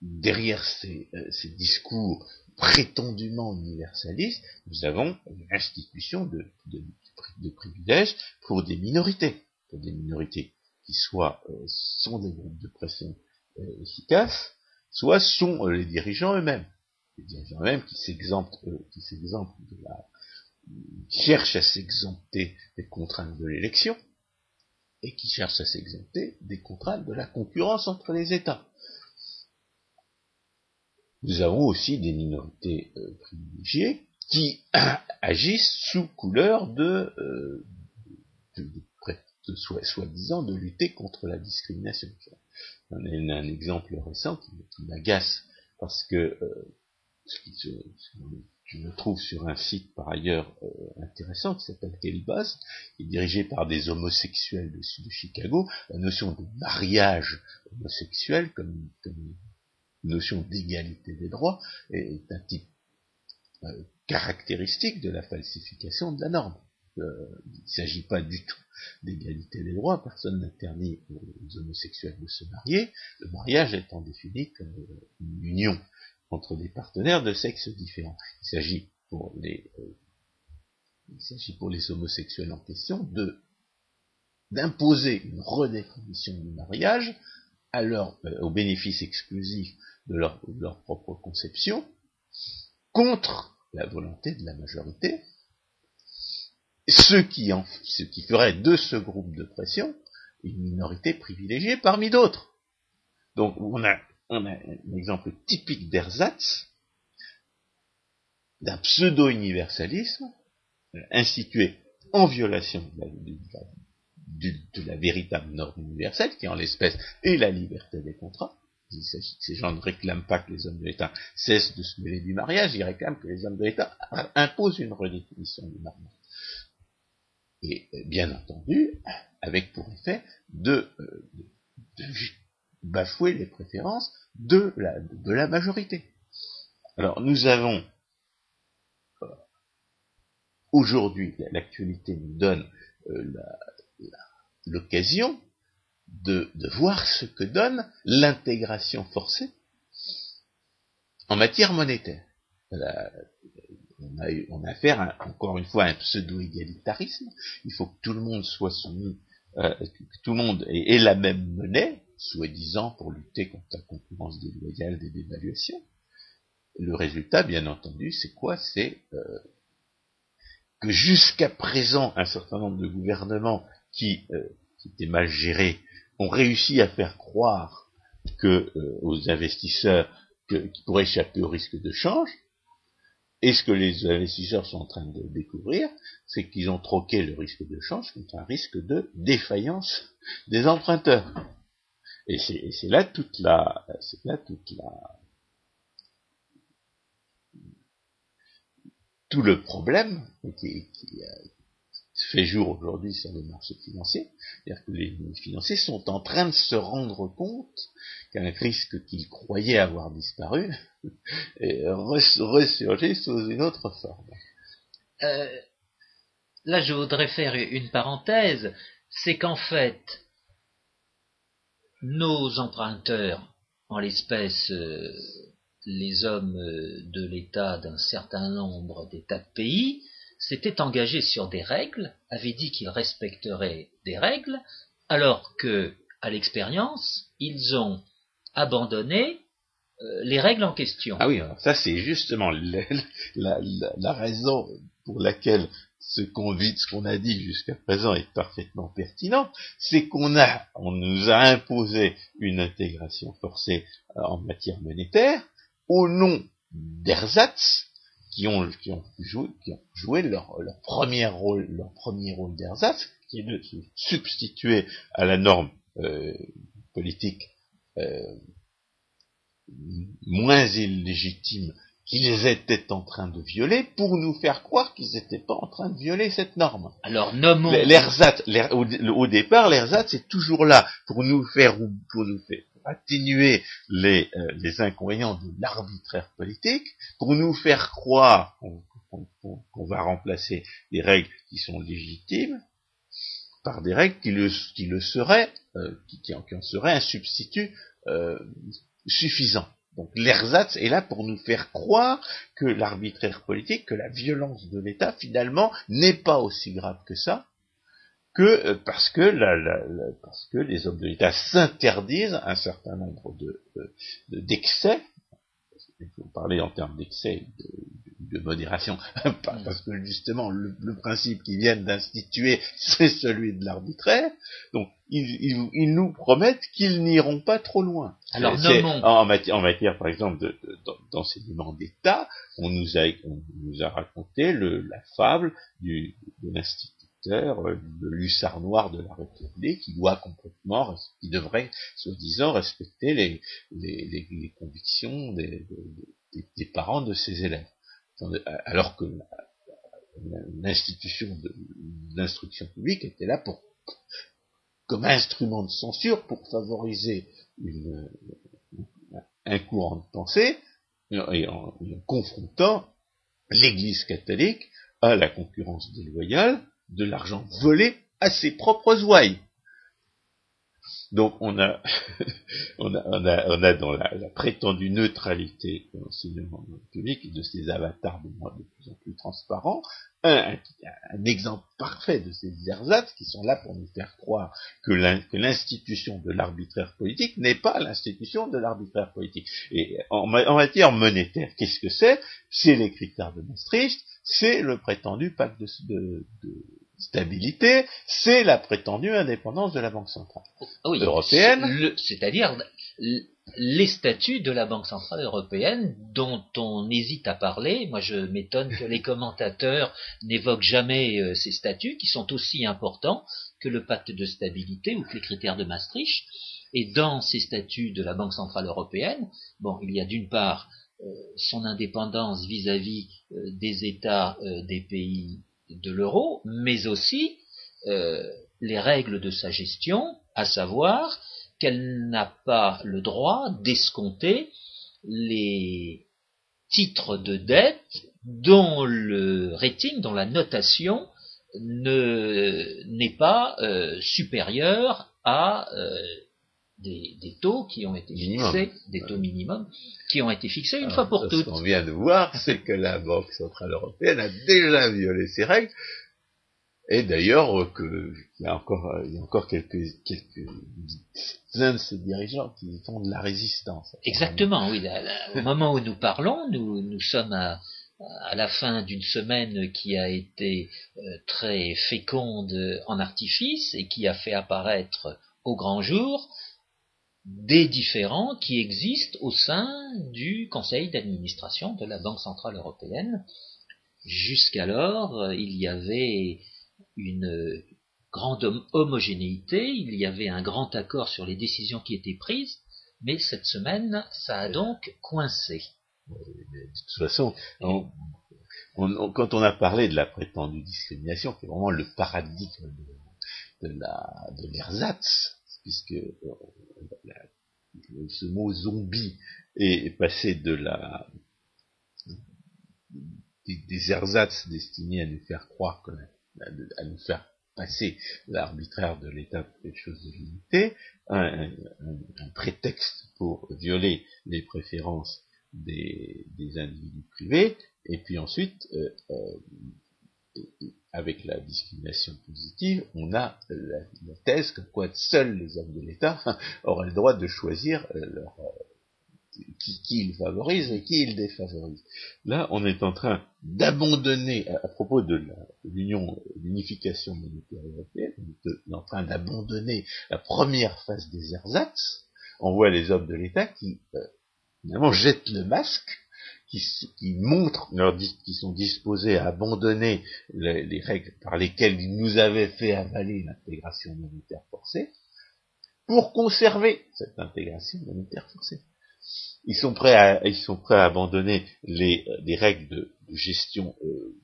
derrière ces, discours prétendument universalistes, nous avons une institution de, privilèges pour des minorités, pour des minorités qui soit euh, sont des groupes de pression euh, efficaces, soit sont euh, les dirigeants eux-mêmes. Les dirigeants eux-mêmes qui s'exemptent, qui s'exemptent de la, qui cherchent à s'exempter des contraintes de l'élection, et qui cherchent à s'exempter des contraintes de la concurrence entre les États. Nous avons aussi des minorités privilégiées qui agissent sous couleur de, de, soi-disant de lutter contre la discrimination. On a un exemple récent qui, m'agace parce que euh, je me trouve sur un site par ailleurs euh, intéressant qui s'appelle Kelbas, qui est dirigé par des homosexuels de, de Chicago. La notion de mariage homosexuel comme, comme notion d'égalité des droits est, un type euh, caractéristique de la falsification de la norme. Euh, il ne s'agit pas du tout d'égalité des droits, personne n'interdit aux homosexuels de se marier, le mariage étant défini comme une union entre des partenaires de sexe différents. Il s'agit pour les, euh, homosexuels en question de d'imposer une redéfinition du mariage à euh, au bénéfice exclusif de leur, de leur propre conception, contre la volonté de la majorité, ce qui, en, ce qui ferait de ce groupe de pression une minorité privilégiée parmi d'autres. Donc on a, on a un exemple typique d'ersatz, d'un pseudo-universalisme institué en violation de la, véritable norme universelle, qui en l'espèce est la liberté des contrats. ces gens ne réclament pas que les hommes de l'État cessent de se mêler du mariage, ils réclament que les hommes de l'État imposent une redéfinition du mariage. Et bien entendu, avec pour effet de, de bafouer les préférences de la, de la majorité. Alors nous avons euh, aujourd'hui, l'actualité nous donne euh, l'occasion de, de, voir ce que donne l'intégration forcée en matière monétaire. on, a, on a affaire encore une fois à un pseudo-égalitarisme. Il faut que tout le monde soit soumis, euh, que tout le monde ait la même monnaie, soi-disant pour lutter contre la concurrence déloyale des dévaluations. Le résultat, bien entendu, c'est quoi? C'est euh, que jusqu'à présent, un certain nombre de gouvernements qui, euh, étaient mal gérés ont réussi à faire croire euh, aux investisseurs qu'ils pourraient échapper au risque de change. Et ce que les investisseurs sont en train de découvrir, c'est qu'ils ont troqué le risque de change contre un risque de défaillance des emprunteurs. Et c'est là toute la, c'est là toute la, tout le problème qui, qui fait jour aujourd'hui sur le marché financier, c'est-à-dire que les financiers sont en train de se rendre compte qu'un risque qu'ils croyaient avoir disparu est ressurgit sous une autre forme. Euh, là, je voudrais faire une parenthèse, c'est qu'en fait, nos emprunteurs, en l'espèce euh, les hommes de l'État d'un certain nombre d'États de pays, s'étaient engagés sur des règles, avaient dit qu'ils respecteraient des règles, alors que, à l'expérience, ils ont abandonné euh, les règles en question. Ah oui, ça c'est justement la, raison pour laquelle ce qu'on ce qu'on a dit jusqu'à présent est parfaitement pertinent, c'est qu'on a, on nous a imposé une intégration forcée euh, en matière monétaire au nom d'ersatz qui ont, qui ont joué, qui ont joué leur, leur premier rôle, leur premier rôle d'ersatz, qui est de se substituer à la norme euh, politique euh, moins illégitime qu'ils étaient en train de violer pour nous faire croire qu'ils n'étaient pas en train de violer cette norme. Alors nommons... L'ersatz, au, au, départ, l'ersatz est toujours là pour nous faire, pour nous faire atténuer les, euh, les inconvénients de l'arbitraire politique, pour nous faire croire qu'on va remplacer des règles qui sont légitimes par des règles qui le, qui le seraient, euh, qui, qui, en, seraient un substitut euh, suffisant. Donc l'ersatz est là pour nous faire croire que l'arbitraire politique, que la violence de l'État, finalement, n'est pas aussi grave que ça, que euh, parce que la, parce que les hommes de l'État s'interdisent un certain nombre de d'excès. il faut parler en termes d'excès de, de, modération, parce que justement le, principe qu'ils viennent d'instituer, c'est celui de l'arbitraire. Donc ils, ils, nous promettent qu'ils n'iront pas trop loin. Alors en, matière, en matière, par exemple, d'enseignement d'État, on nous a on nous a raconté le, la fable du, de l'institut euh, le lussard noir de la République, qui doit complètement, qui devrait, soi-disant, respecter les, convictions des, parents de ses élèves. Alors que l'institution d'instruction publique était là pour, comme instrument de censure pour favoriser un courant de pensée et en confrontant l'Église catholique à la concurrence déloyale de l'argent volé à ses propres ouailles. Donc on a, on a, on a, dans la, prétendue neutralité de l'enseignement public et de ces avatars de, moins, de plus en plus transparents, un, exemple parfait de ces ersatz qui sont là pour nous faire croire que l'institution de l'arbitraire politique n'est pas l'institution de l'arbitraire politique. Et en matière monétaire, qu'est-ce que c'est? C'est les critères de Maastricht, c'est le prétendu pacte de, stabilité, c'est la prétendue indépendance de la Banque centrale européenne. C'est-à-dire les statuts de la Banque centrale européenne dont on hésite à parler. Moi, je m'étonne que les commentateurs n'évoquent jamais euh, ces statuts qui sont aussi importants que le pacte de stabilité ou que les critères de Maastricht. Et dans ces statuts de la Banque Centrale Européenne, bon, il y a d'une part son indépendance vis-à-vis euh, des États euh, des pays de l'euro, mais aussi les règles de sa gestion, à savoir qu'elle n'a pas le droit d'escompter les titres de dette dont le rating, dont la notation n'est pas euh, supérieur à euh, des, taux qui ont été fixés, des taux minimums, qui ont été fixés une fois pour toutes. Ce qu'on vient de voir, c'est que la Banque Centrale Européenne a déjà violé ces règles, et d'ailleurs euh, qu'il y a encore, il y a encore quelques, quelques uns de ces dirigeants qui font de la résistance. Exactement, oui. au moment où nous parlons, nous, nous sommes à, à la fin d'une semaine qui a été euh, très féconde en artifice et qui a fait apparaître au grand jour des différends qui existent au sein du conseil d'administration de la Banque centrale européenne. Jusqu'alors, il y avait une grande homogénéité, il y avait un grand accord sur les décisions qui étaient prises, mais cette semaine, ça a donc coincé. De toute façon, quand on a parlé de la prétendue discrimination, qui est vraiment le paradigme de, de l'ersatz, puisque euh, ce mot zombie est passé de la des, ersatz destinés à nous faire croire que à nous faire passer l'arbitraire de l'état pour quelque chose de limité, un, prétexte pour violer les préférences des, individus privés, et puis ensuite, euh, euh, avec la discrimination positive, on a la, thèse que quoi seuls les hommes de l'État auraient le droit de choisir euh, leur, qui, ils favorisent et qui ils défavorisent. Là, on est en train d'abandonner, à, propos de l'union, l'unification monétaire européenne, on est en train d'abandonner la première phase des ersatz. On voit les hommes de l'État qui finalement jettent le masque, qui, qui montrent qu'ils sont disposés à abandonner les, règles par lesquelles ils nous avaient fait avaler l'intégration monétaire forcée, pour conserver cette intégration monétaire forcée. Ils sont prêts à, ils sont prêts à abandonner les, règles de, gestion euh,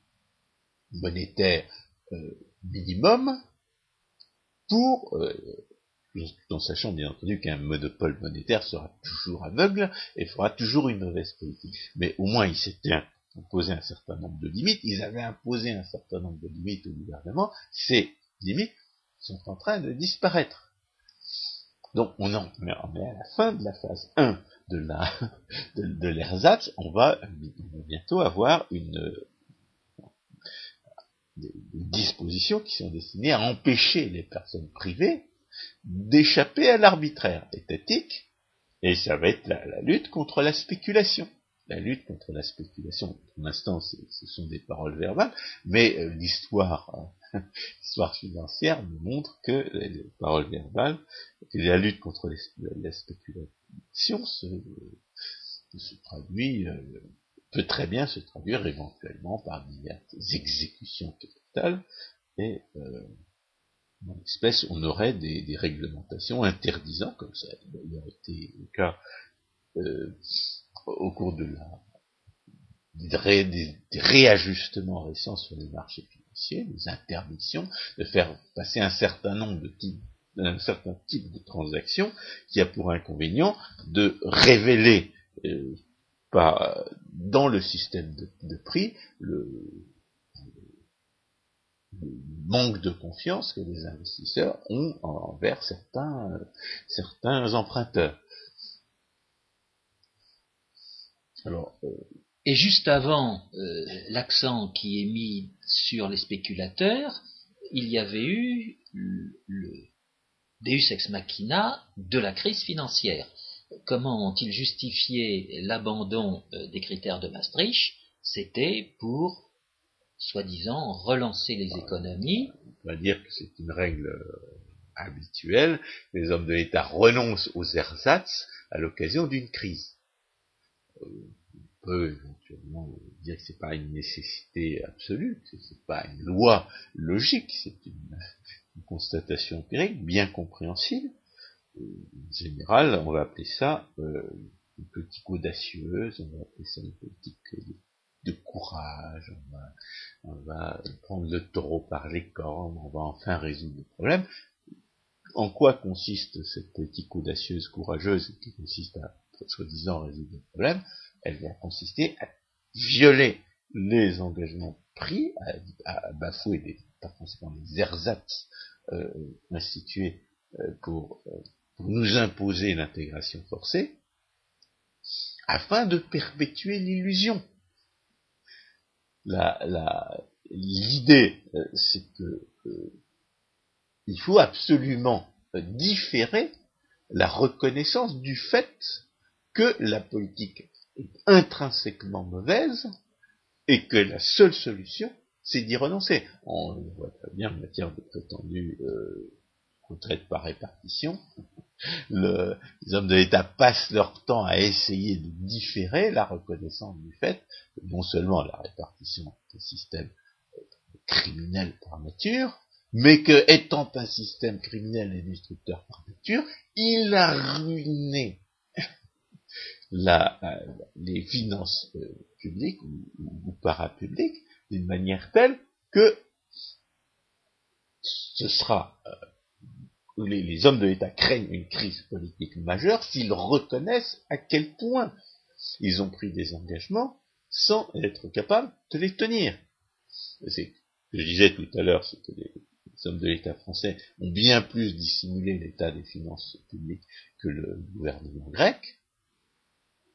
monétaire euh, minimum pour euh, en sachant bien entendu qu'un monopole monétaire sera toujours aveugle et fera toujours une mauvaise politique. Mais au moins ils s'étaient imposé un certain nombre de limites, ils avaient imposé un certain nombre de limites au gouvernement, ces limites sont en train de disparaître. Donc on en mais à la fin de la phase 1 de la de, l'ersatz, on va, bientôt avoir une des dispositions qui sont destinées à empêcher les personnes privées d'échapper à l'arbitraire étatique, et ça va être la, lutte contre la spéculation. La lutte contre la spéculation, pour l'instant, ce sont des paroles verbales, mais euh, l'histoire, l'histoire financière nous montre que les paroles verbales, la lutte contre la spéculation se, se traduit, euh, peut très bien se traduire éventuellement par des exécutions capitales et euh, dans l'espèce, on aurait des, réglementations interdisant, comme ça. A d'ailleurs été le cas euh, au cours de la des, réajustements récents sur les marchés financiers, des interdictions de faire passer un certain nombre de types un certain type de transactions qui a pour inconvénient de révéler euh, dans le système de prix le, manque de confiance que les investisseurs ont envers certains, emprunteurs. Alors, euh, et juste avant euh, l'accent qui est mis sur les spéculateurs, il y avait eu le Deus ex machina de la crise financière. Comment ont-ils justifié l'abandon euh, des critères de Maastricht? C'était pour soi-disant relancer les économies. On va dire que c'est une règle euh, habituelle. Les hommes de l'État renoncent aux ersatz à l'occasion d'une crise. Euh, on peut éventuellement dire que c'est pas une nécessité absolue, que c'est pas une loi logique, c'est une, constatation empirique bien compréhensible, en général, on va appeler ça une politique audacieuse, on va appeler ça une politique de courage, on va, prendre le taureau par les cornes, on va enfin résoudre le problème. En quoi consiste cette politique audacieuse, courageuse, qui consiste à, soi-disant, résoudre le problème? Elle va consister à violer les engagements pris, à, bafouer des, par conséquent les ersatz euh, institués euh, pour, euh, pour nous imposer l'intégration forcée, afin de perpétuer l'illusion l'idée, euh, c'est que euh, il faut absolument différer la reconnaissance du fait que la politique est intrinsèquement mauvaise et que la seule solution, c'est d'y renoncer. On le voit très bien en matière de prétendue euh, retraite par répartition. les hommes de l'État passent leur temps à essayer de différer la reconnaissance du fait que non seulement la répartition est un système criminel par nature, mais que, étant un système criminel et destructeur par nature, il a ruiné euh, les finances euh, publiques ou, parapubliques d'une manière telle que ce sera euh, les, hommes de l'État craignent une crise politique majeure s'ils reconnaissent à quel point ils ont pris des engagements sans être capables de les tenir. C'est je disais tout à l'heure, c'est que les, hommes de l'État français ont bien plus dissimulé l'état des finances publiques que le gouvernement grec,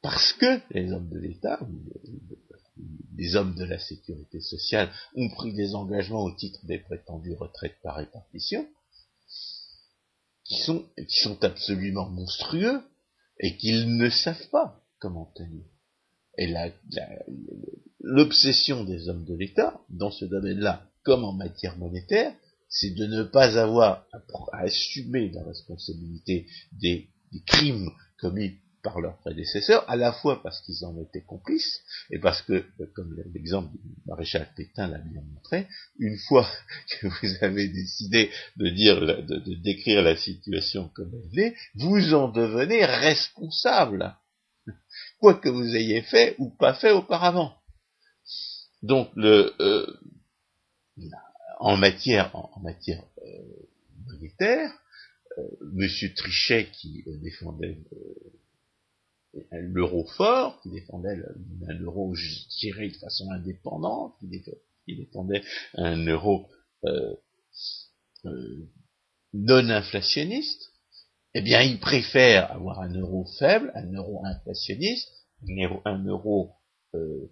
parce que les hommes de l'État, les hommes de la sécurité sociale, ont pris des engagements au titre des prétendues retraites par répartition, qui sont absolument monstrueux et qu'ils ne savent pas comment tenir. Et l'obsession des hommes de l'État, dans ce domaine-là, comme en matière monétaire, c'est de ne pas avoir à, assumer la responsabilité des crimes commis par leurs prédécesseurs, à la fois parce qu'ils en étaient complices, et parce que, euh, comme l'exemple du maréchal Pétain l'a bien montré, une fois que vous avez décidé de dire, de, décrire la situation comme elle est, vous en devenez responsable, quoi que vous ayez fait ou pas fait auparavant. Donc, le, euh, en matière, en, matière euh, monétaire, Monsieur Trichet qui défendait l'euro fort, qui défendait un euro géré de façon indépendante, qui défendait un euro euh, euh, non inflationniste, eh bien, il préfère avoir un euro faible, un euro inflationniste, un euro, euh,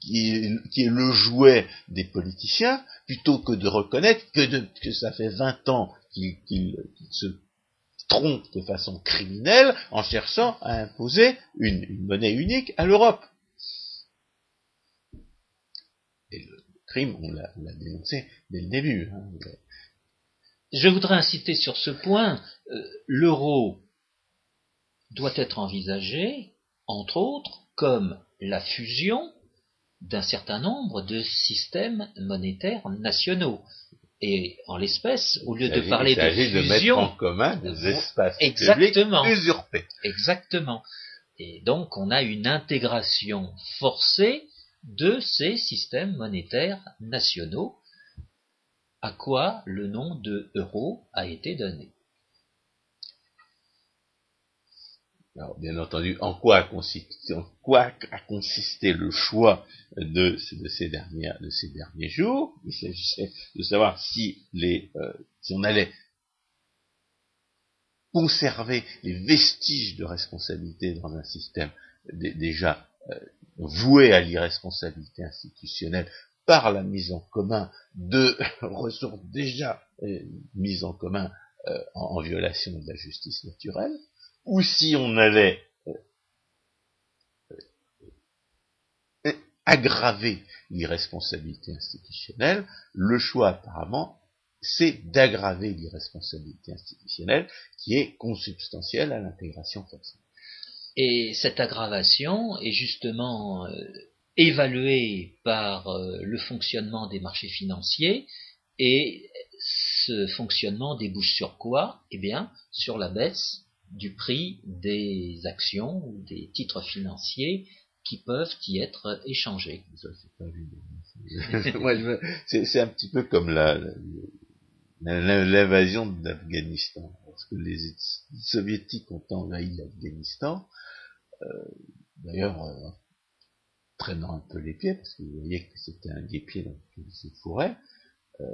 qui, est, le jouet des politiciens, plutôt que de reconnaître que, ça fait 20 ans qu'il se trompe de façon criminelle en cherchant à imposer une, monnaie unique à l'Europe. Et le crime, on l'a dénoncé dès le début. Hein. Je voudrais inciter sur ce point. Euh, l'euro doit être envisagé, entre autres, comme la fusion d'un certain nombre de systèmes monétaires nationaux. Et en l'espèce, au lieu de parler de fusion, de mettre en commun des espaces exactement, usurpés. Exactement. Et donc, on a une intégration forcée de ces systèmes monétaires nationaux, à quoi le nom de euro a été donné. Alors, bien entendu, en quoi a consisté, le choix de, ces, derniers, de ces derniers jours? Il s'agissait de savoir si, les, euh, si on allait conserver les vestiges de responsabilité dans un système déjà euh, voué à l'irresponsabilité institutionnelle par la mise en commun de ressources déjà euh, mises en commun en violation de la justice naturelle, ou si on allait euh, euh, aggraver l'irresponsabilité institutionnelle, le choix apparemment, c'est d'aggraver l'irresponsabilité institutionnelle qui est consubstantielle à l'intégration forcée. Et cette aggravation est justement euh, évaluée par le fonctionnement des marchés financiers et ce fonctionnement débouche sur quoi? Eh bien, sur la baisse du prix des actions ou des titres financiers qui peuvent y être échangés. c'est un petit peu comme la, l'invasion d'Afghanistan. Lorsque les soviétiques ont envahi l'Afghanistan, euh, d'ailleurs, euh, traînant un peu les pieds, parce que vous voyez que c'était un guépier dans lequel ils se fourraient, euh,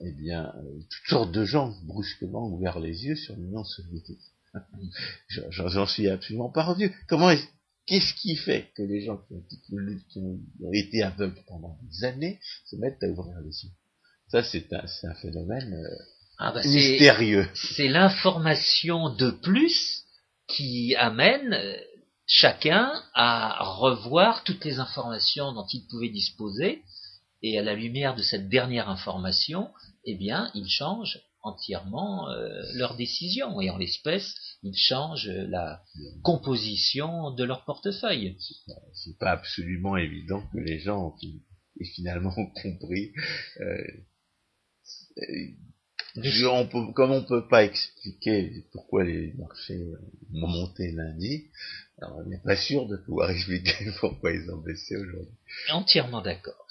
eh bien, euh, toutes sortes de gens brusquement ouverts les yeux sur l'Union soviétique. J'en suis absolument pas revenu. Comment est Qu'est-ce qui fait que les gens qui ont, été aveugles pendant des années se mettent à ouvrir les yeux? Ça, c'est un, un, phénomène euh, ah bah mystérieux. C'est l'information de plus qui amène euh, chacun à revoir toutes les informations dont il pouvait disposer, et à la lumière de cette dernière information, eh bien, il change entièrement euh, leurs décisions et en l'espèce ils changent la composition de leur portefeuille. C'est pas absolument évident que les gens aient finalement compris. Euh, on comme on peut pas expliquer pourquoi les marchés ont monté lundi, on n'est pas sûr de pouvoir expliquer pourquoi ils ont baissé aujourd'hui. Entièrement d'accord.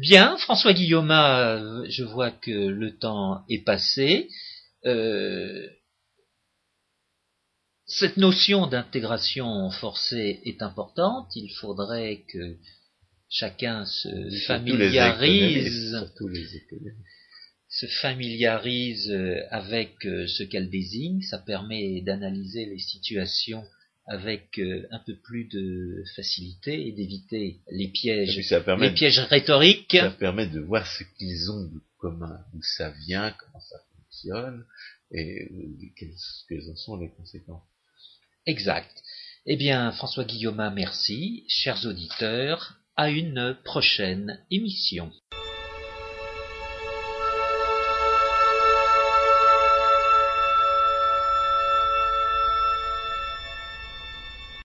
Bien, François Guillaume, je vois que le temps est passé. Euh, cette notion d'intégration forcée est importante. Il faudrait que chacun se familiarise, se familiarise avec euh, ce qu'elle désigne. Ça permet d'analyser les situations avec euh, un peu plus de facilité et d'éviter les pièges, les pièges rhétoriques. Ça permet de voir ce qu'ils ont de commun, d'où ça vient, comment ça fonctionne et euh, quelles, en sont les conséquences. Exact. Eh bien, François Guillaume, merci. Chers auditeurs, à une prochaine émission.